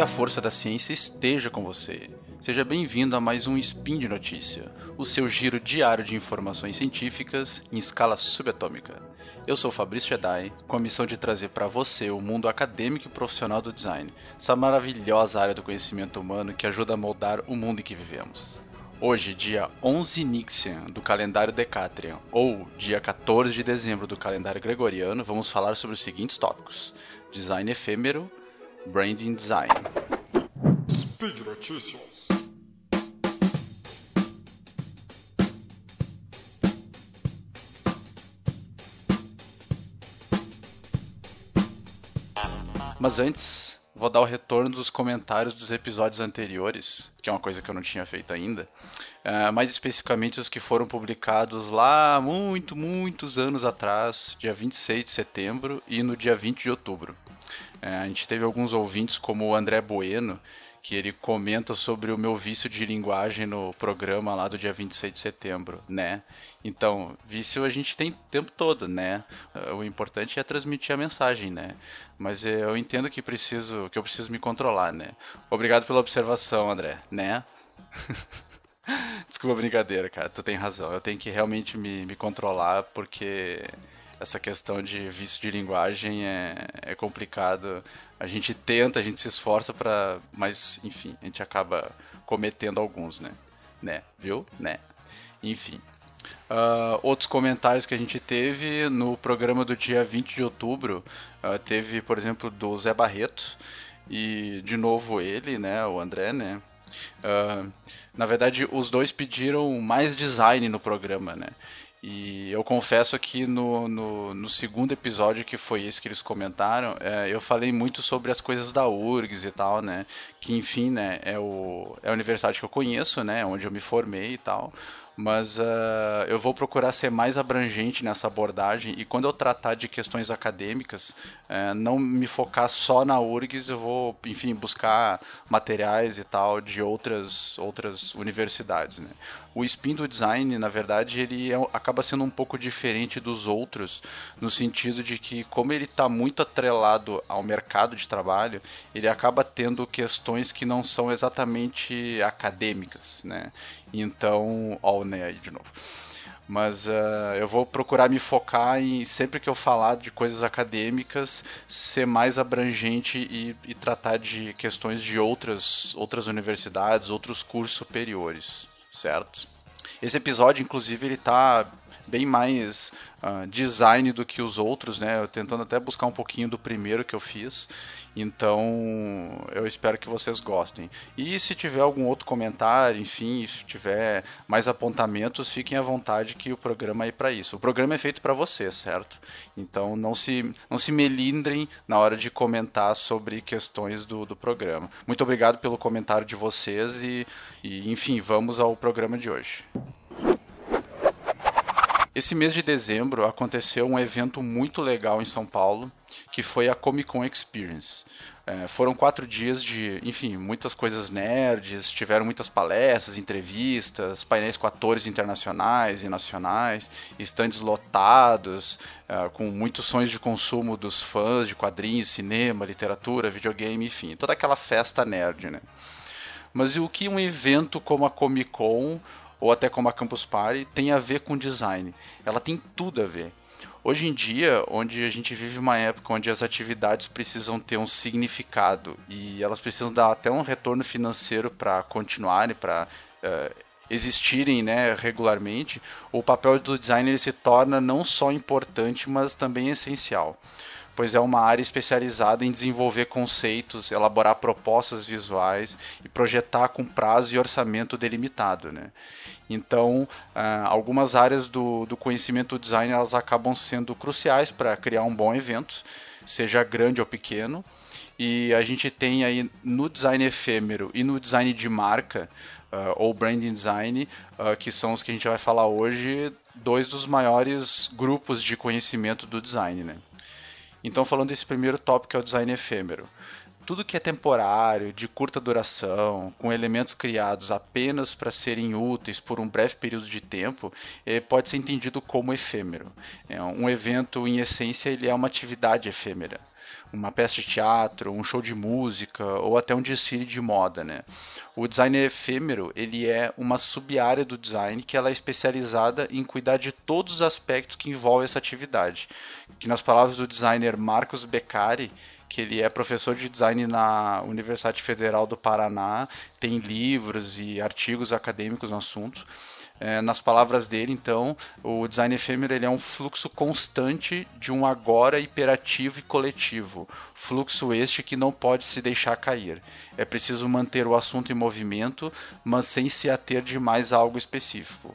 Que a força da ciência esteja com você. Seja bem-vindo a mais um Spin de Notícia, o seu giro diário de informações científicas em escala subatômica. Eu sou Fabrício Jedi, com a missão de trazer para você o mundo acadêmico e profissional do design, essa maravilhosa área do conhecimento humano que ajuda a moldar o mundo em que vivemos. Hoje, dia 11 Nixian do calendário Decatrian, ou dia 14 de dezembro do calendário Gregoriano, vamos falar sobre os seguintes tópicos: design efêmero, Branding Design. Speed Notícias. Mas antes, vou dar o retorno dos comentários dos episódios anteriores, que é uma coisa que eu não tinha feito ainda. Uh, mais especificamente os que foram publicados lá muito, muitos anos atrás, dia 26 de setembro e no dia 20 de outubro. É, a gente teve alguns ouvintes, como o André Bueno, que ele comenta sobre o meu vício de linguagem no programa lá do dia 26 de setembro, né? Então, vício a gente tem o tempo todo, né? O importante é transmitir a mensagem, né? Mas eu entendo que preciso, que eu preciso me controlar, né? Obrigado pela observação, André, né? Desculpa a brincadeira, cara, tu tem razão. Eu tenho que realmente me, me controlar porque essa questão de vício de linguagem é, é complicado. A gente tenta, a gente se esforça para, mas enfim, a gente acaba cometendo alguns, né? Né? Viu? Né? Enfim. Uh, outros comentários que a gente teve no programa do dia 20 de outubro, uh, teve, por exemplo, do Zé Barreto, e de novo ele, né, o André, né, uh, na verdade, os dois pediram mais design no programa, né? E eu confesso que no, no, no, segundo episódio, que foi esse que eles comentaram, é, eu falei muito sobre as coisas da URGS e tal, né? Que, enfim, né, é, o, é a universidade que eu conheço, né? Onde eu me formei e tal mas uh, eu vou procurar ser mais abrangente nessa abordagem e quando eu tratar de questões acadêmicas, uh, não me focar só na URGS, eu vou, enfim, buscar materiais e tal de outras, outras universidades. Né? O spin do design, na verdade, ele é, acaba sendo um pouco diferente dos outros, no sentido de que, como ele está muito atrelado ao mercado de trabalho, ele acaba tendo questões que não são exatamente acadêmicas. Né? Então, ó, o Ney aí de novo. Mas uh, eu vou procurar me focar em, sempre que eu falar de coisas acadêmicas, ser mais abrangente e, e tratar de questões de outras, outras universidades, outros cursos superiores, certo? Esse episódio, inclusive, ele tá bem mais uh, design do que os outros, né? Eu tentando até buscar um pouquinho do primeiro que eu fiz. Então, eu espero que vocês gostem. E se tiver algum outro comentário, enfim, se tiver mais apontamentos, fiquem à vontade que o programa é para isso. O programa é feito para vocês, certo? Então, não se, não se melindrem na hora de comentar sobre questões do, do programa. Muito obrigado pelo comentário de vocês e, e enfim, vamos ao programa de hoje. Esse mês de dezembro aconteceu um evento muito legal em São Paulo, que foi a Comic Con Experience. É, foram quatro dias de, enfim, muitas coisas nerds, tiveram muitas palestras, entrevistas, painéis com atores internacionais e nacionais, estandes lotados, é, com muitos sonhos de consumo dos fãs de quadrinhos, cinema, literatura, videogame, enfim, toda aquela festa nerd, né? Mas o que um evento como a Comic Con ou até como a Campus Party, tem a ver com design. Ela tem tudo a ver. Hoje em dia, onde a gente vive uma época onde as atividades precisam ter um significado e elas precisam dar até um retorno financeiro para continuarem, para uh, eh, existirem né, regularmente, o papel do designer se torna não só importante, mas também essencial pois é uma área especializada em desenvolver conceitos, elaborar propostas visuais e projetar com prazo e orçamento delimitado. Né? Então, uh, algumas áreas do, do conhecimento do design elas acabam sendo cruciais para criar um bom evento, seja grande ou pequeno. E a gente tem aí no design efêmero e no design de marca, uh, ou branding design, uh, que são os que a gente vai falar hoje, dois dos maiores grupos de conhecimento do design. Né? Então, falando desse primeiro tópico, que é o design efêmero. Tudo que é temporário, de curta duração, com elementos criados apenas para serem úteis por um breve período de tempo, eh, pode ser entendido como efêmero. É um evento, em essência, ele é uma atividade efêmera. Uma peça de teatro, um show de música ou até um desfile de moda, né? O design efêmero ele é uma sub-área do design que ela é especializada em cuidar de todos os aspectos que envolvem essa atividade. Que nas palavras do designer Marcos Beccari, que ele é professor de design na Universidade Federal do Paraná, tem livros e artigos acadêmicos no assunto. É, nas palavras dele, então, o design efêmero ele é um fluxo constante de um agora hiperativo e coletivo, fluxo este que não pode se deixar cair. É preciso manter o assunto em movimento, mas sem se ater demais a algo específico.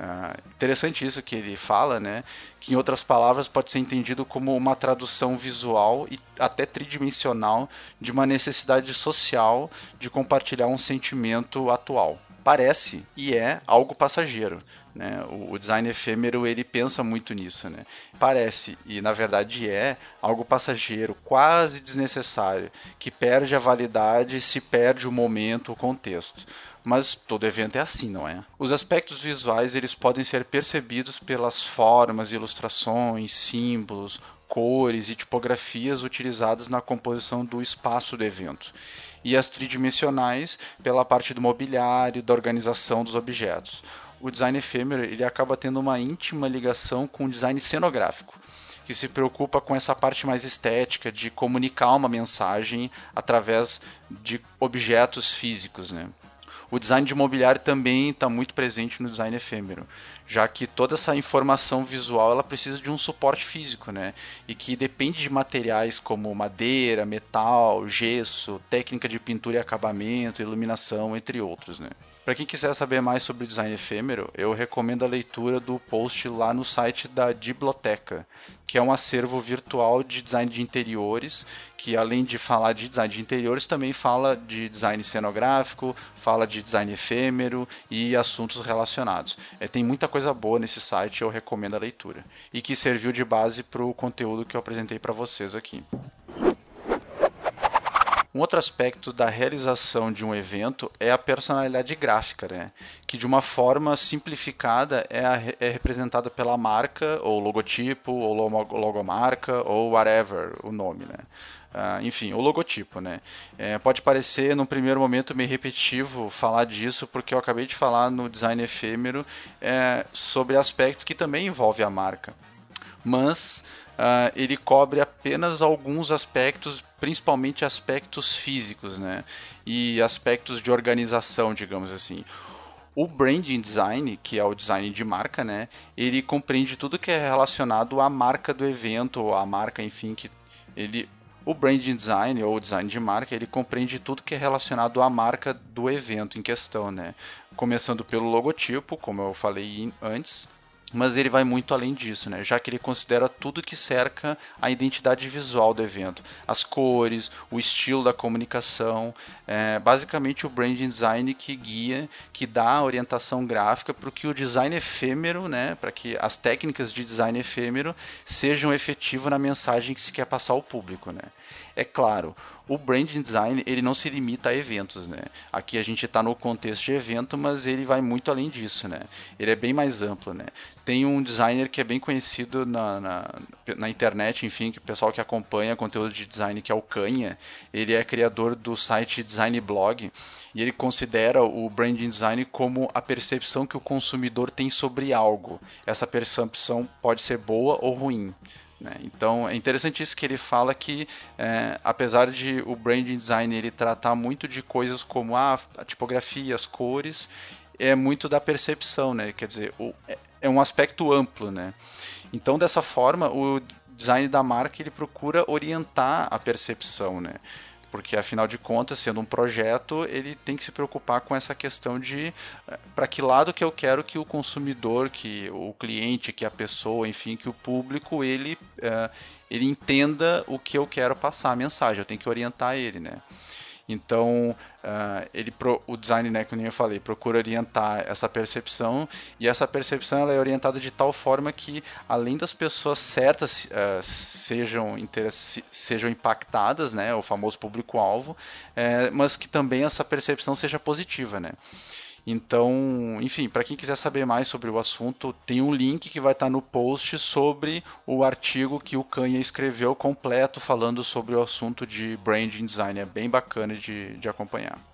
Uh, interessante isso que ele fala, né? Que em outras palavras pode ser entendido como uma tradução visual e até tridimensional de uma necessidade social de compartilhar um sentimento atual parece e é algo passageiro. Né? O, o, design efêmero ele pensa muito nisso. Né? Parece e na verdade é algo passageiro, quase desnecessário, que perde a validade se perde o momento, o contexto. Mas todo evento é assim, não é? Os aspectos visuais eles podem ser percebidos pelas formas, ilustrações, símbolos, cores e tipografias utilizadas na composição do espaço do evento e as tridimensionais pela parte do mobiliário, da organização dos objetos. O design efêmero ele acaba tendo uma íntima ligação com o design cenográfico, que se preocupa com essa parte mais estética de comunicar uma mensagem através de objetos físicos, né? O design de mobiliário também está muito presente no design efêmero, já que toda essa informação visual ela precisa de um suporte físico, né? E que depende de materiais como madeira, metal, gesso, técnica de pintura e acabamento, iluminação, entre outros, né? Para quem quiser saber mais sobre design efêmero, eu recomendo a leitura do post lá no site da Dibloteca, que é um acervo virtual de design de interiores, que além de falar de design de interiores, também fala de design cenográfico, fala de design efêmero e assuntos relacionados. É, tem muita coisa boa nesse site, eu recomendo a leitura. E que serviu de base para o conteúdo que eu apresentei para vocês aqui. Um outro aspecto da realização de um evento é a personalidade gráfica, né? que de uma forma simplificada é, a, é representada pela marca, ou logotipo, ou logomarca, ou whatever o nome. Né? Uh, enfim, o logotipo, né? É, pode parecer, num primeiro momento, meio repetitivo falar disso, porque eu acabei de falar no design efêmero é, sobre aspectos que também envolvem a marca. Mas uh, ele cobre apenas alguns aspectos, principalmente aspectos físicos, né? E aspectos de organização, digamos assim. O branding design, que é o design de marca, né? Ele compreende tudo que é relacionado à marca do evento, à marca, enfim, que ele o branding design ou design de marca, ele compreende tudo que é relacionado à marca do evento em questão, né? Começando pelo logotipo, como eu falei antes, mas ele vai muito além disso, né? já que ele considera tudo que cerca a identidade visual do evento, as cores, o estilo da comunicação, é, basicamente o branding design que guia, que dá a orientação gráfica para que o design efêmero, né? para que as técnicas de design efêmero sejam efetivas na mensagem que se quer passar ao público. Né? É claro, o branding design ele não se limita a eventos, né? Aqui a gente está no contexto de evento, mas ele vai muito além disso, né? Ele é bem mais amplo, né? Tem um designer que é bem conhecido na, na, na internet, enfim, que o pessoal que acompanha conteúdo de design, que é o Canha, ele é criador do site Design Blog e ele considera o branding design como a percepção que o consumidor tem sobre algo. Essa percepção pode ser boa ou ruim. Né? Então é interessante isso que ele fala que é, apesar de o branding design ele tratar muito de coisas como a, a tipografia, as cores, é muito da percepção, né? Quer dizer, o, é, é um aspecto amplo, né? Então dessa forma o design da marca ele procura orientar a percepção, né? Porque afinal de contas, sendo um projeto, ele tem que se preocupar com essa questão de eh, para que lado que eu quero que o consumidor, que o cliente, que a pessoa, enfim, que o público ele uh, ele entenda o que eu quero passar a mensagem. Eu tenho que orientar ele, né? Então, uh, ele pro, o design, né, como eu falei, procura orientar essa percepção e essa percepção ela é orientada de tal forma que, além das pessoas certas uh, sejam, sejam impactadas, né, o famoso público-alvo, uh, mas que também essa percepção seja positiva, né. Então, enfim, para quem quiser saber mais sobre o assunto, tem um link que vai estar tá no post sobre o artigo que o Canha escreveu completo falando sobre o assunto de branding design. É bem bacana de, de acompanhar.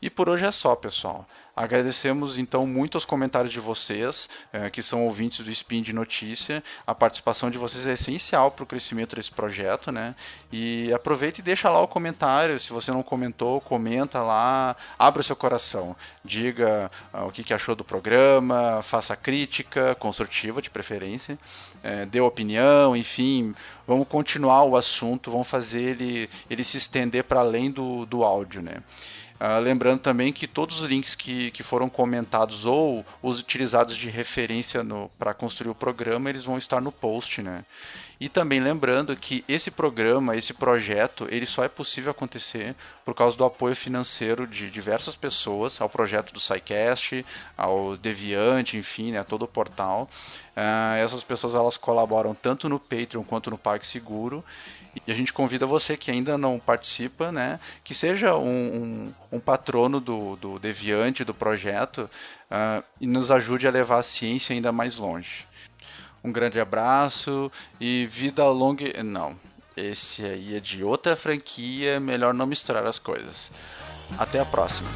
E por hoje é só, pessoal. Agradecemos então muito os comentários de vocês, eh, que são ouvintes do Spin de Notícia. A participação de vocês é essencial para o crescimento desse projeto, né? E aproveita e deixa lá o comentário. Se você não comentou, comenta lá, abra o seu coração. Diga uh, o que, que, achou do programa, faça crítica, construtiva de preferência, eh, dê opinião, enfim. Vamos continuar o assunto, vamos fazer ele, ele se estender para além do, do áudio, né? Uh, lembrando também que todos os links que, que foram comentados ou os utilizados de referência para construir o programa, eles vão estar no post, né? E também lembrando que esse programa, esse projeto, ele só é possível acontecer por causa do apoio financeiro de diversas pessoas ao projeto do SciCast, ao Deviante, enfim, né, a todo o portal. Uh, essas pessoas elas colaboram tanto no Patreon quanto no PagSeguro. E a gente convida você que ainda não participa, né, que seja um, um, um patrono do, do Deviante, do projeto, uh, e nos ajude a levar a ciência ainda mais longe. Um grande abraço e vida longa. Não, esse aí é de outra franquia, melhor não misturar as coisas. Até a próxima.